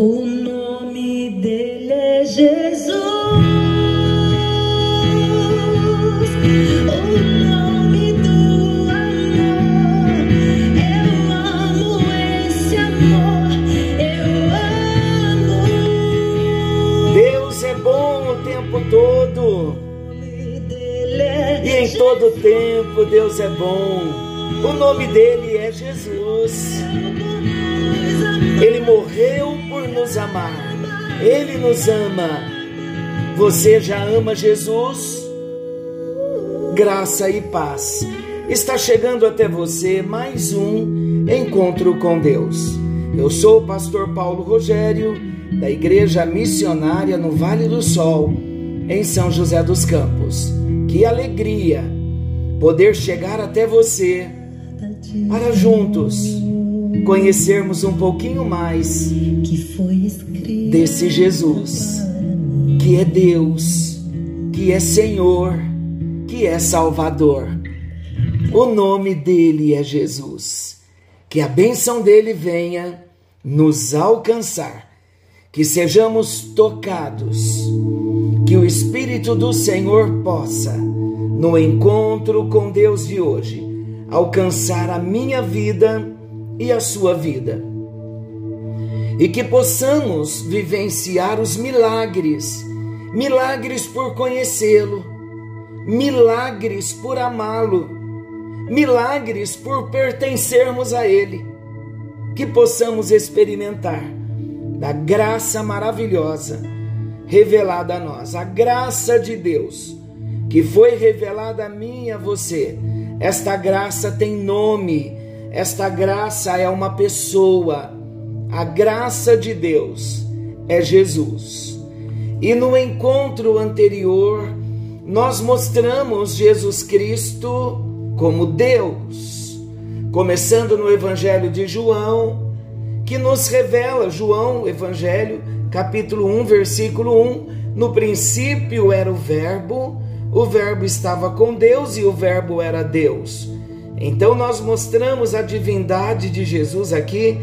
O nome dele é Jesus. É todo. E em todo tempo Deus é bom. O nome dele é Jesus. Ele morreu nos amar. Ele nos ama. Você já ama Jesus? Graça e paz. Está chegando até você mais um encontro com Deus. Eu sou o pastor Paulo Rogério, da Igreja Missionária no Vale do Sol, em São José dos Campos. Que alegria poder chegar até você para juntos conhecermos um pouquinho mais desse Jesus, que é Deus, que é Senhor, que é Salvador. O nome dele é Jesus. Que a bênção dele venha nos alcançar, que sejamos tocados, que o Espírito do Senhor possa, no encontro com Deus de hoje, alcançar a minha vida e a sua vida e que possamos vivenciar os milagres, milagres por conhecê-lo, milagres por amá-lo, milagres por pertencermos a Ele, que possamos experimentar da graça maravilhosa revelada a nós, a graça de Deus que foi revelada a mim e a você. Esta graça tem nome, esta graça é uma pessoa. A graça de Deus é Jesus. E no encontro anterior, nós mostramos Jesus Cristo como Deus, começando no Evangelho de João, que nos revela, João, Evangelho, capítulo 1, versículo 1, no princípio era o Verbo, o Verbo estava com Deus e o Verbo era Deus. Então nós mostramos a divindade de Jesus aqui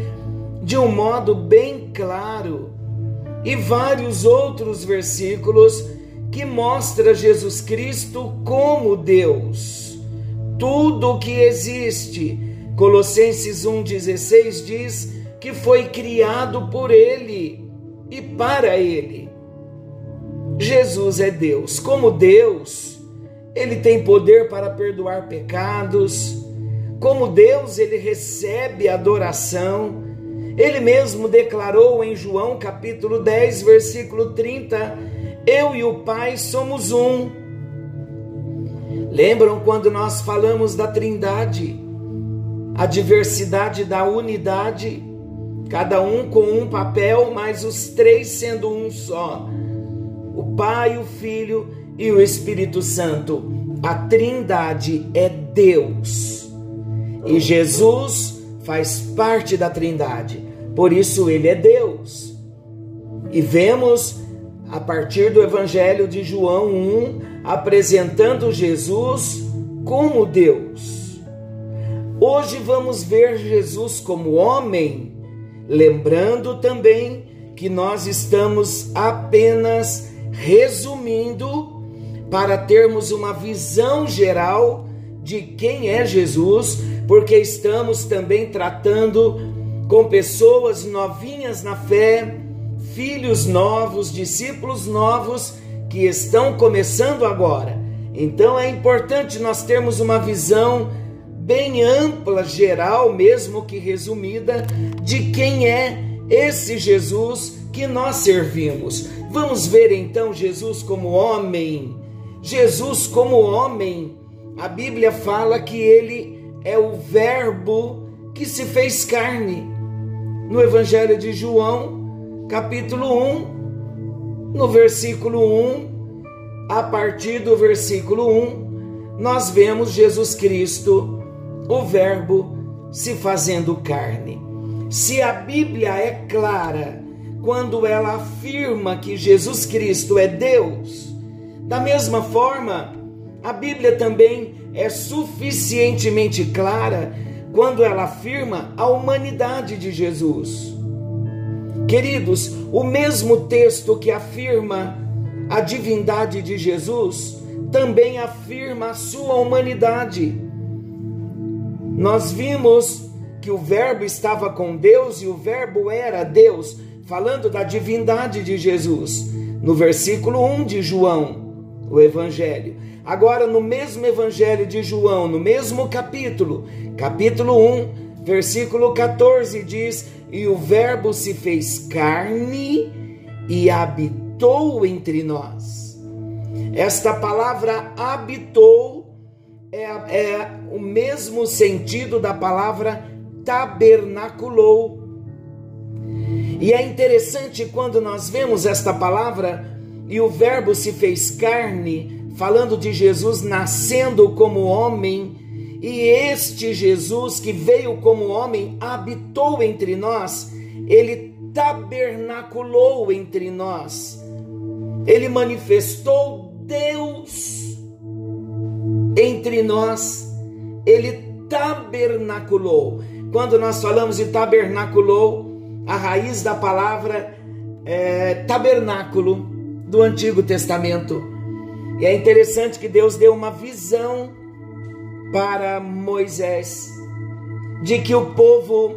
de um modo bem claro e vários outros versículos que mostra Jesus Cristo como Deus. Tudo o que existe, Colossenses 1:16 diz que foi criado por ele e para ele. Jesus é Deus. Como Deus, ele tem poder para perdoar pecados. Como Deus, ele recebe adoração. Ele mesmo declarou em João capítulo 10, versículo 30: Eu e o Pai somos um. Lembram quando nós falamos da Trindade? A diversidade da unidade, cada um com um papel, mas os três sendo um só. O Pai, o Filho e o Espírito Santo. A Trindade é Deus. E Jesus faz parte da Trindade. Por isso ele é Deus. E vemos a partir do Evangelho de João 1 apresentando Jesus como Deus. Hoje vamos ver Jesus como homem, lembrando também que nós estamos apenas resumindo para termos uma visão geral de quem é Jesus, porque estamos também tratando com pessoas novinhas na fé, filhos novos, discípulos novos que estão começando agora. Então é importante nós termos uma visão bem ampla, geral, mesmo que resumida, de quem é esse Jesus que nós servimos. Vamos ver então Jesus como homem. Jesus como homem, a Bíblia fala que ele é o Verbo que se fez carne. No Evangelho de João, capítulo 1, no versículo 1, a partir do versículo 1, nós vemos Jesus Cristo, o Verbo, se fazendo carne. Se a Bíblia é clara quando ela afirma que Jesus Cristo é Deus, da mesma forma, a Bíblia também é suficientemente clara quando ela afirma a humanidade de Jesus. Queridos, o mesmo texto que afirma a divindade de Jesus também afirma a sua humanidade. Nós vimos que o Verbo estava com Deus e o Verbo era Deus, falando da divindade de Jesus, no versículo 1 de João, o Evangelho. Agora, no mesmo Evangelho de João, no mesmo capítulo, capítulo 1, versículo 14, diz: E o Verbo se fez carne e habitou entre nós. Esta palavra habitou é, é o mesmo sentido da palavra tabernaculou. E é interessante quando nós vemos esta palavra e o Verbo se fez carne falando de Jesus nascendo como homem, e este Jesus que veio como homem habitou entre nós, ele tabernaculou entre nós, ele manifestou Deus entre nós, ele tabernaculou. Quando nós falamos de tabernaculou, a raiz da palavra é tabernáculo do Antigo Testamento e é interessante que Deus deu uma visão para Moisés de que o povo,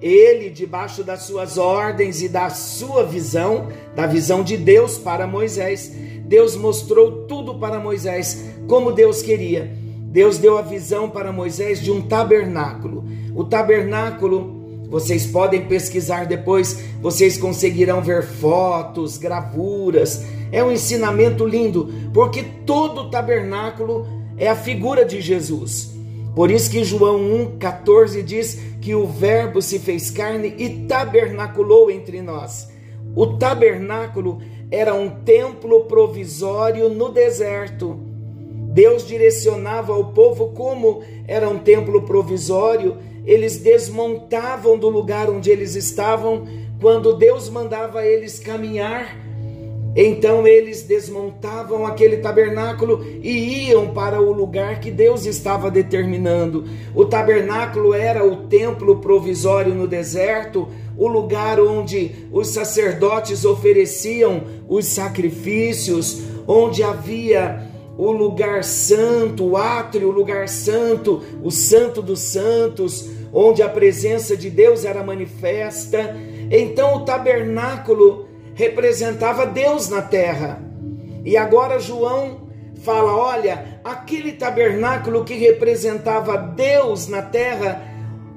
ele, debaixo das suas ordens e da sua visão, da visão de Deus para Moisés, Deus mostrou tudo para Moisés como Deus queria. Deus deu a visão para Moisés de um tabernáculo. O tabernáculo vocês podem pesquisar depois, vocês conseguirão ver fotos, gravuras. É um ensinamento lindo, porque todo tabernáculo é a figura de Jesus. Por isso que João 1,14 diz que o Verbo se fez carne e tabernaculou entre nós. O tabernáculo era um templo provisório no deserto. Deus direcionava ao povo como era um templo provisório eles desmontavam do lugar onde eles estavam, quando Deus mandava eles caminhar, então eles desmontavam aquele tabernáculo e iam para o lugar que Deus estava determinando. O tabernáculo era o templo provisório no deserto, o lugar onde os sacerdotes ofereciam os sacrifícios, onde havia o lugar santo, o átrio, o lugar santo, o santo dos santos, onde a presença de Deus era manifesta. Então o tabernáculo representava Deus na terra. E agora João fala: olha, aquele tabernáculo que representava Deus na terra,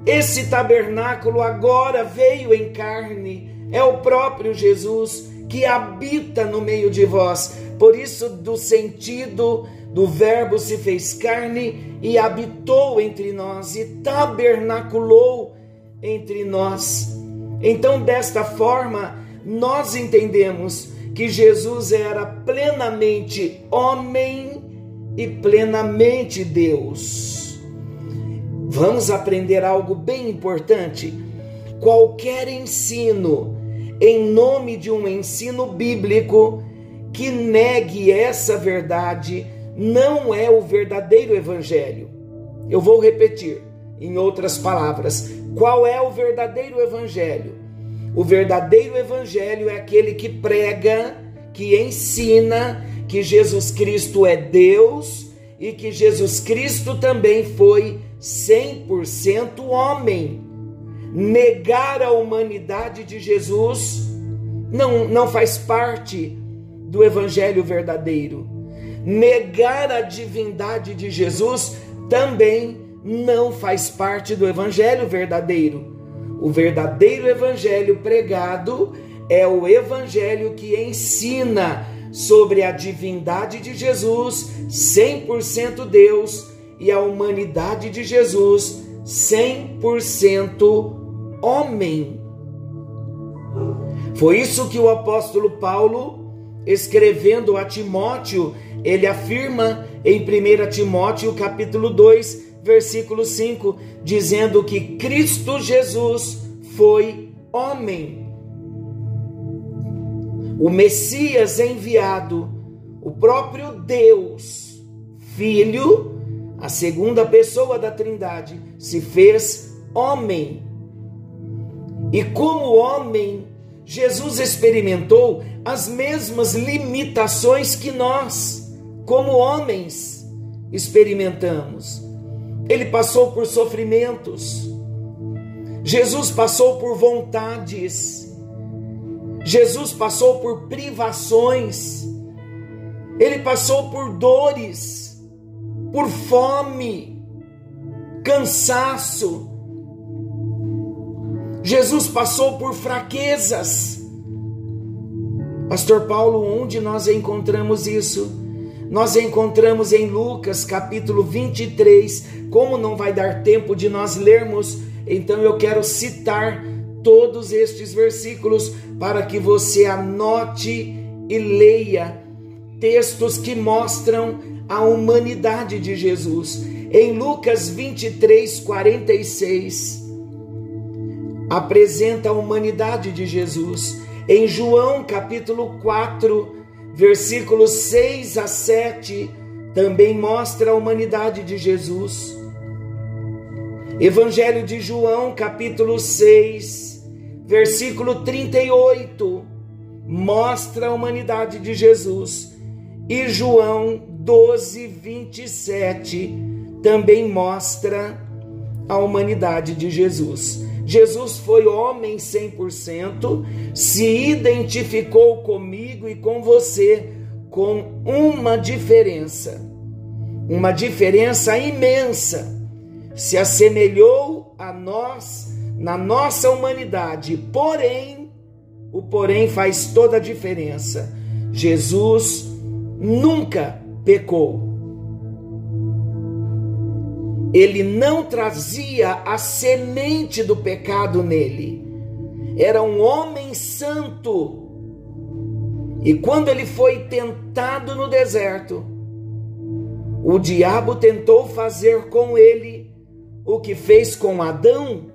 esse tabernáculo agora veio em carne, é o próprio Jesus que habita no meio de vós. Por isso, do sentido do Verbo se fez carne e habitou entre nós e tabernaculou entre nós. Então, desta forma, nós entendemos que Jesus era plenamente homem e plenamente Deus. Vamos aprender algo bem importante. Qualquer ensino, em nome de um ensino bíblico, que negue essa verdade não é o verdadeiro evangelho. Eu vou repetir, em outras palavras, qual é o verdadeiro evangelho? O verdadeiro evangelho é aquele que prega, que ensina que Jesus Cristo é Deus e que Jesus Cristo também foi 100% homem. Negar a humanidade de Jesus não, não faz parte do evangelho verdadeiro. Negar a divindade de Jesus também não faz parte do evangelho verdadeiro. O verdadeiro evangelho pregado é o evangelho que ensina sobre a divindade de Jesus, 100% Deus, e a humanidade de Jesus, 100% homem. Foi isso que o apóstolo Paulo escrevendo a Timóteo, ele afirma em 1 Timóteo capítulo 2, versículo 5, dizendo que Cristo Jesus foi homem. O Messias enviado, o próprio Deus, Filho, a segunda pessoa da Trindade, se fez homem. E como homem, Jesus experimentou as mesmas limitações que nós, como homens, experimentamos. Ele passou por sofrimentos. Jesus passou por vontades. Jesus passou por privações. Ele passou por dores, por fome, cansaço. Jesus passou por fraquezas. Pastor Paulo, onde nós encontramos isso? Nós encontramos em Lucas capítulo 23. Como não vai dar tempo de nós lermos, então eu quero citar todos estes versículos para que você anote e leia textos que mostram a humanidade de Jesus. Em Lucas 23, 46, apresenta a humanidade de Jesus. Em João capítulo 4, versículos 6 a 7, também mostra a humanidade de Jesus. Evangelho de João, capítulo 6, versículo 38, mostra a humanidade de Jesus. E João 12, 27 também mostra a humanidade de Jesus. Jesus foi homem 100%, se identificou comigo e com você com uma diferença, uma diferença imensa. Se assemelhou a nós na nossa humanidade, porém, o porém faz toda a diferença. Jesus nunca pecou. Ele não trazia a semente do pecado nele. Era um homem santo. E quando ele foi tentado no deserto, o diabo tentou fazer com ele o que fez com Adão.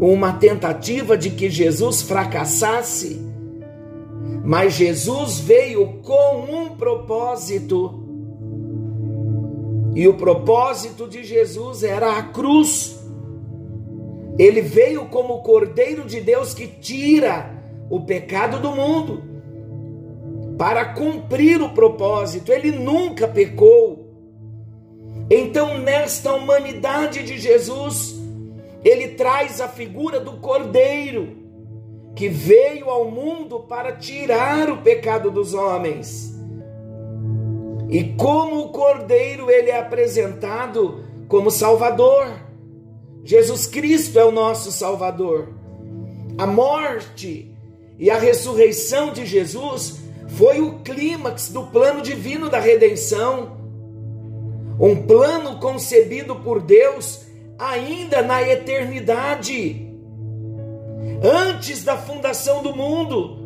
Uma tentativa de que Jesus fracassasse mas Jesus veio com um propósito. E o propósito de Jesus era a cruz. Ele veio como o Cordeiro de Deus que tira o pecado do mundo. Para cumprir o propósito, ele nunca pecou. Então, nesta humanidade de Jesus, ele traz a figura do Cordeiro que veio ao mundo para tirar o pecado dos homens. E como o Cordeiro, ele é apresentado como Salvador. Jesus Cristo é o nosso Salvador. A morte e a ressurreição de Jesus foi o clímax do plano divino da redenção. Um plano concebido por Deus ainda na eternidade antes da fundação do mundo.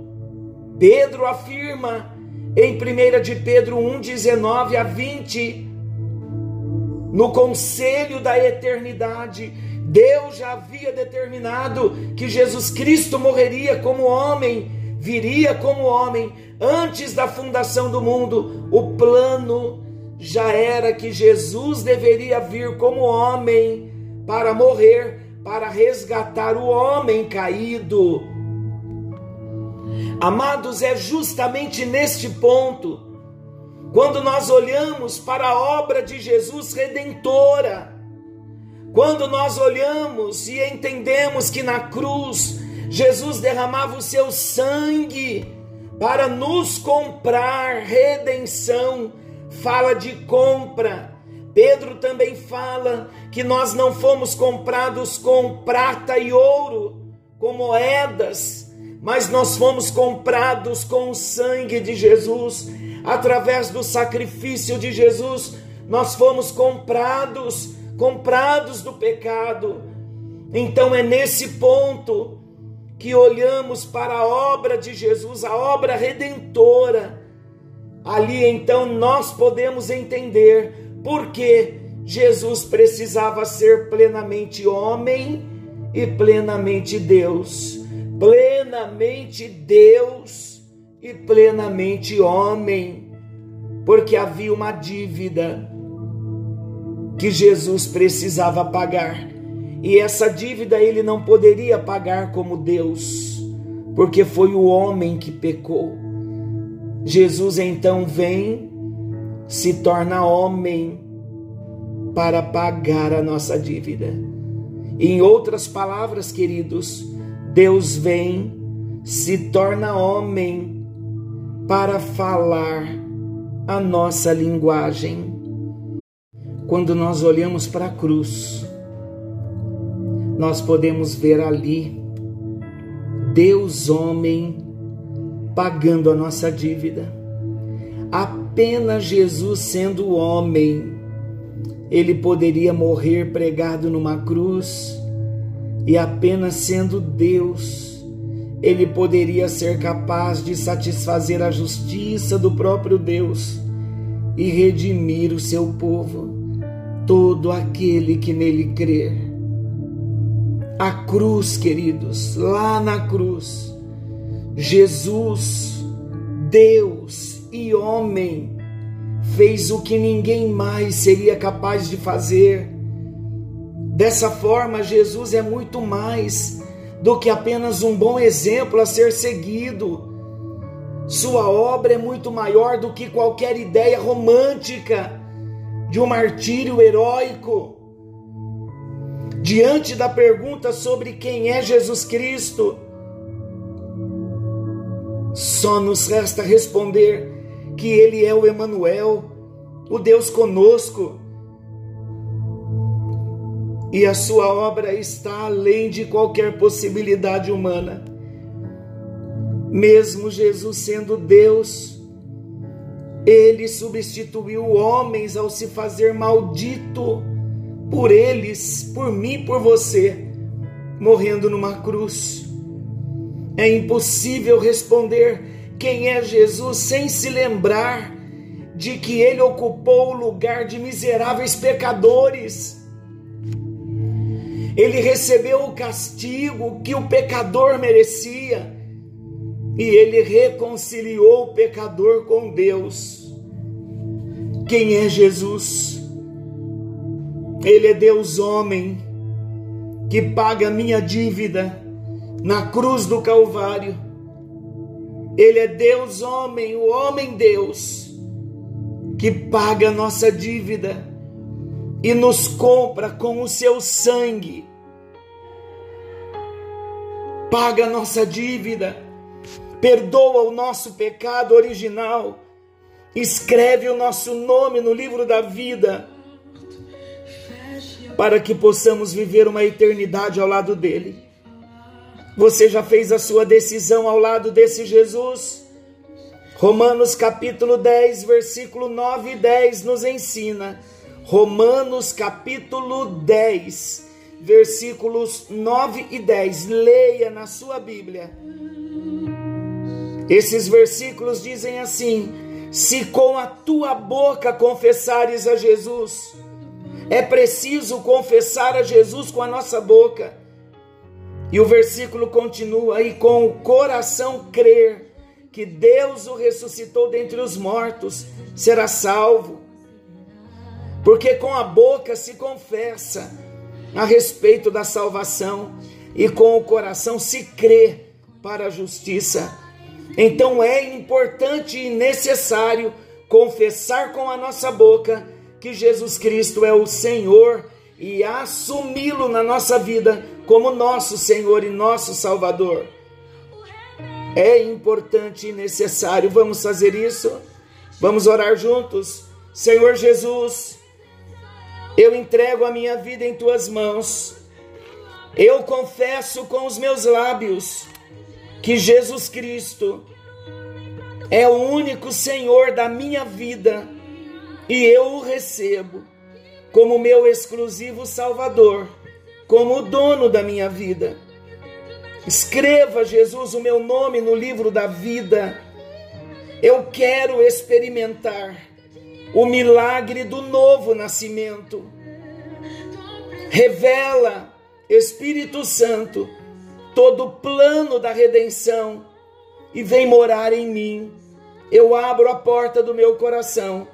Pedro afirma em 1 de Pedro 1, 19 a 20, no conselho da eternidade, Deus já havia determinado que Jesus Cristo morreria como homem, viria como homem, antes da fundação do mundo. O plano já era que Jesus deveria vir como homem para morrer para resgatar o homem caído. Amados, é justamente neste ponto, quando nós olhamos para a obra de Jesus redentora, quando nós olhamos e entendemos que na cruz Jesus derramava o seu sangue para nos comprar redenção, fala de compra. Pedro também fala que nós não fomos comprados com prata e ouro, com moedas, mas nós fomos comprados com o sangue de Jesus, através do sacrifício de Jesus, nós fomos comprados, comprados do pecado. Então é nesse ponto que olhamos para a obra de Jesus, a obra redentora. Ali então nós podemos entender porque Jesus precisava ser plenamente homem e plenamente Deus. Plenamente Deus e plenamente homem, porque havia uma dívida que Jesus precisava pagar. E essa dívida ele não poderia pagar como Deus, porque foi o homem que pecou. Jesus então vem, se torna homem para pagar a nossa dívida. Em outras palavras, queridos, Deus vem, se torna homem para falar a nossa linguagem. Quando nós olhamos para a cruz, nós podemos ver ali Deus homem pagando a nossa dívida. Apenas Jesus sendo homem, ele poderia morrer pregado numa cruz e apenas sendo Deus, ele poderia ser capaz de satisfazer a justiça do próprio Deus e redimir o seu povo, todo aquele que nele crer. A cruz, queridos, lá na cruz, Jesus, Deus e homem, fez o que ninguém mais seria capaz de fazer. Dessa forma, Jesus é muito mais do que apenas um bom exemplo a ser seguido. Sua obra é muito maior do que qualquer ideia romântica de um martírio heróico diante da pergunta sobre quem é Jesus Cristo, só nos resta responder que ele é o Emanuel, o Deus conosco. E a sua obra está além de qualquer possibilidade humana. Mesmo Jesus sendo Deus, ele substituiu homens ao se fazer maldito por eles, por mim, por você, morrendo numa cruz. É impossível responder quem é Jesus sem se lembrar de que ele ocupou o lugar de miseráveis pecadores. Ele recebeu o castigo que o pecador merecia e ele reconciliou o pecador com Deus. Quem é Jesus? Ele é Deus homem que paga minha dívida na cruz do Calvário. Ele é Deus homem, o homem Deus, que paga nossa dívida e nos compra com o seu sangue. Paga nossa dívida, perdoa o nosso pecado original, escreve o nosso nome no livro da vida para que possamos viver uma eternidade ao lado dele. Você já fez a sua decisão ao lado desse Jesus? Romanos capítulo 10, versículo 9 e 10 nos ensina. Romanos capítulo 10, versículos 9 e 10. Leia na sua Bíblia. Esses versículos dizem assim: Se com a tua boca confessares a Jesus, é preciso confessar a Jesus com a nossa boca. E o versículo continua: e com o coração crer que Deus o ressuscitou dentre os mortos, será salvo. Porque com a boca se confessa a respeito da salvação e com o coração se crê para a justiça. Então é importante e necessário confessar com a nossa boca que Jesus Cristo é o Senhor e assumi-lo na nossa vida como nosso Senhor e nosso Salvador. É importante e necessário. Vamos fazer isso? Vamos orar juntos? Senhor Jesus, eu entrego a minha vida em tuas mãos. Eu confesso com os meus lábios que Jesus Cristo é o único Senhor da minha vida e eu o recebo como meu exclusivo Salvador, como o dono da minha vida. Escreva, Jesus, o meu nome no livro da vida. Eu quero experimentar o milagre do novo nascimento. Revela, Espírito Santo, todo o plano da redenção e vem morar em mim. Eu abro a porta do meu coração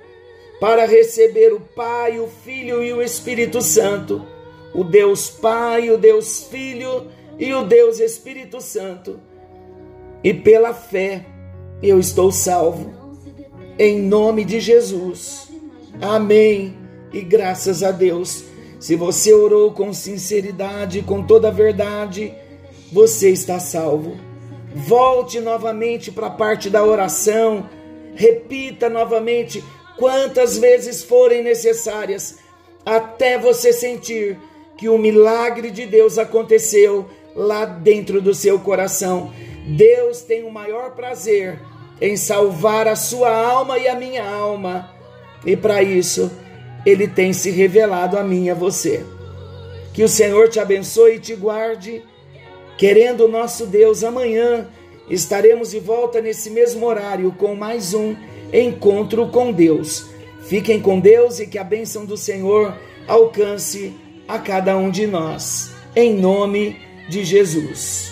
para receber o Pai, o Filho e o Espírito Santo o Deus Pai, o Deus Filho e o Deus Espírito Santo. E pela fé eu estou salvo. Em nome de Jesus. Amém. E graças a Deus. Se você orou com sinceridade, com toda a verdade, você está salvo. Volte novamente para a parte da oração. Repita novamente quantas vezes forem necessárias, até você sentir que o milagre de Deus aconteceu lá dentro do seu coração. Deus tem o maior prazer em salvar a sua alma e a minha alma. E para isso, ele tem se revelado a mim e a você. Que o Senhor te abençoe e te guarde. Querendo o nosso Deus, amanhã estaremos de volta nesse mesmo horário com mais um encontro com Deus. Fiquem com Deus e que a bênção do Senhor alcance a cada um de nós. Em nome de Jesus.